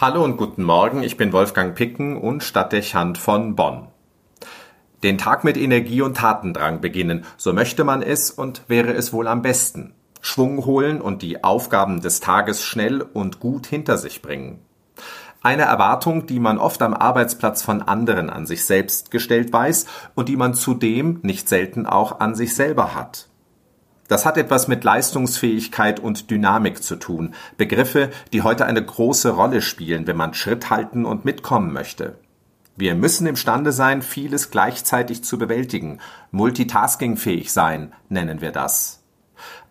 Hallo und guten Morgen, ich bin Wolfgang Picken und Stadtdechant von Bonn. Den Tag mit Energie und Tatendrang beginnen, so möchte man es und wäre es wohl am besten. Schwung holen und die Aufgaben des Tages schnell und gut hinter sich bringen. Eine Erwartung, die man oft am Arbeitsplatz von anderen an sich selbst gestellt weiß und die man zudem nicht selten auch an sich selber hat. Das hat etwas mit Leistungsfähigkeit und Dynamik zu tun, Begriffe, die heute eine große Rolle spielen, wenn man Schritt halten und mitkommen möchte. Wir müssen imstande sein, vieles gleichzeitig zu bewältigen. Multitaskingfähig sein, nennen wir das.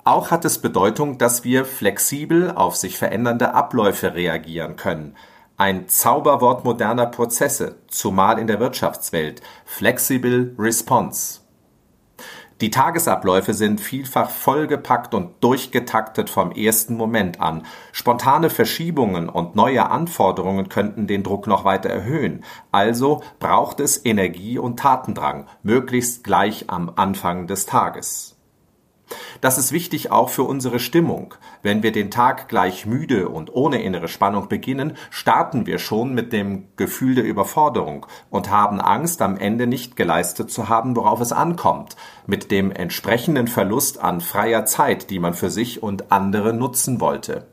Auch hat es Bedeutung, dass wir flexibel auf sich verändernde Abläufe reagieren können. Ein Zauberwort moderner Prozesse, zumal in der Wirtschaftswelt. Flexible Response. Die Tagesabläufe sind vielfach vollgepackt und durchgetaktet vom ersten Moment an. Spontane Verschiebungen und neue Anforderungen könnten den Druck noch weiter erhöhen. Also braucht es Energie und Tatendrang, möglichst gleich am Anfang des Tages. Das ist wichtig auch für unsere Stimmung. Wenn wir den Tag gleich müde und ohne innere Spannung beginnen, starten wir schon mit dem Gefühl der Überforderung und haben Angst, am Ende nicht geleistet zu haben, worauf es ankommt, mit dem entsprechenden Verlust an freier Zeit, die man für sich und andere nutzen wollte.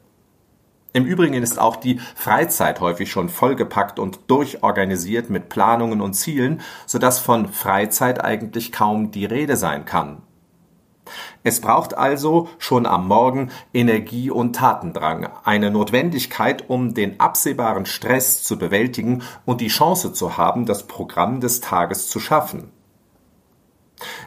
Im Übrigen ist auch die Freizeit häufig schon vollgepackt und durchorganisiert mit Planungen und Zielen, so dass von Freizeit eigentlich kaum die Rede sein kann. Es braucht also schon am Morgen Energie und Tatendrang, eine Notwendigkeit, um den absehbaren Stress zu bewältigen und die Chance zu haben, das Programm des Tages zu schaffen.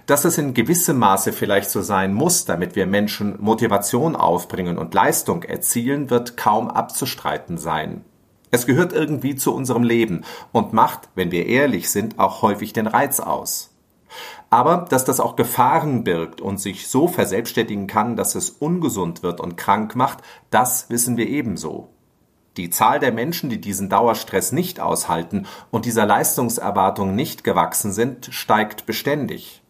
Dass es in gewissem Maße vielleicht so sein muss, damit wir Menschen Motivation aufbringen und Leistung erzielen, wird kaum abzustreiten sein. Es gehört irgendwie zu unserem Leben und macht, wenn wir ehrlich sind, auch häufig den Reiz aus. Aber dass das auch Gefahren birgt und sich so verselbstständigen kann, dass es ungesund wird und krank macht, das wissen wir ebenso. Die Zahl der Menschen, die diesen Dauerstress nicht aushalten und dieser Leistungserwartung nicht gewachsen sind, steigt beständig.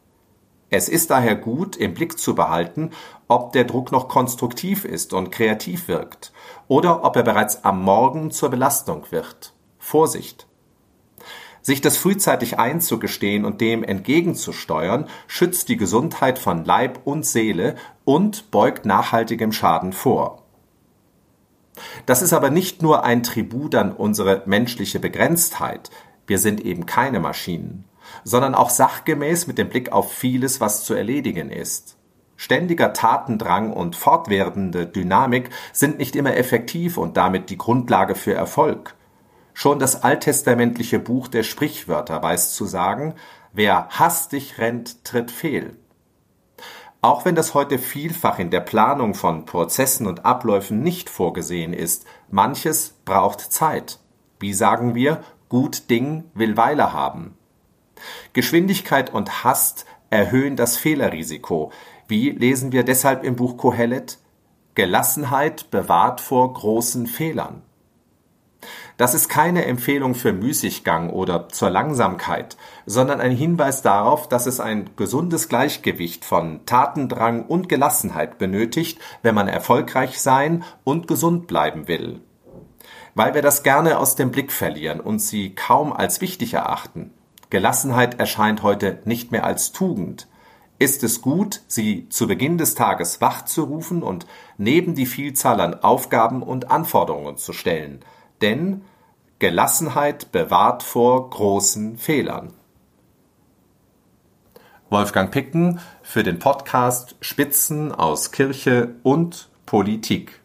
Es ist daher gut, im Blick zu behalten, ob der Druck noch konstruktiv ist und kreativ wirkt oder ob er bereits am Morgen zur Belastung wird. Vorsicht! Sich das frühzeitig einzugestehen und dem entgegenzusteuern, schützt die Gesundheit von Leib und Seele und beugt nachhaltigem Schaden vor. Das ist aber nicht nur ein Tribut an unsere menschliche Begrenztheit, wir sind eben keine Maschinen, sondern auch sachgemäß mit dem Blick auf vieles, was zu erledigen ist. Ständiger Tatendrang und fortwährende Dynamik sind nicht immer effektiv und damit die Grundlage für Erfolg. Schon das alttestamentliche Buch der Sprichwörter weiß zu sagen, wer hastig rennt, tritt fehl. Auch wenn das heute vielfach in der Planung von Prozessen und Abläufen nicht vorgesehen ist, manches braucht Zeit. Wie sagen wir, gut Ding will Weile haben. Geschwindigkeit und Hast erhöhen das Fehlerrisiko. Wie lesen wir deshalb im Buch Kohelet? Gelassenheit bewahrt vor großen Fehlern. Das ist keine Empfehlung für Müßiggang oder zur Langsamkeit, sondern ein Hinweis darauf, dass es ein gesundes Gleichgewicht von Tatendrang und Gelassenheit benötigt, wenn man erfolgreich sein und gesund bleiben will. Weil wir das gerne aus dem Blick verlieren und sie kaum als wichtig erachten. Gelassenheit erscheint heute nicht mehr als Tugend. Ist es gut, sie zu Beginn des Tages wach zu rufen und neben die Vielzahl an Aufgaben und Anforderungen zu stellen – denn Gelassenheit bewahrt vor großen Fehlern. Wolfgang Picken für den Podcast Spitzen aus Kirche und Politik.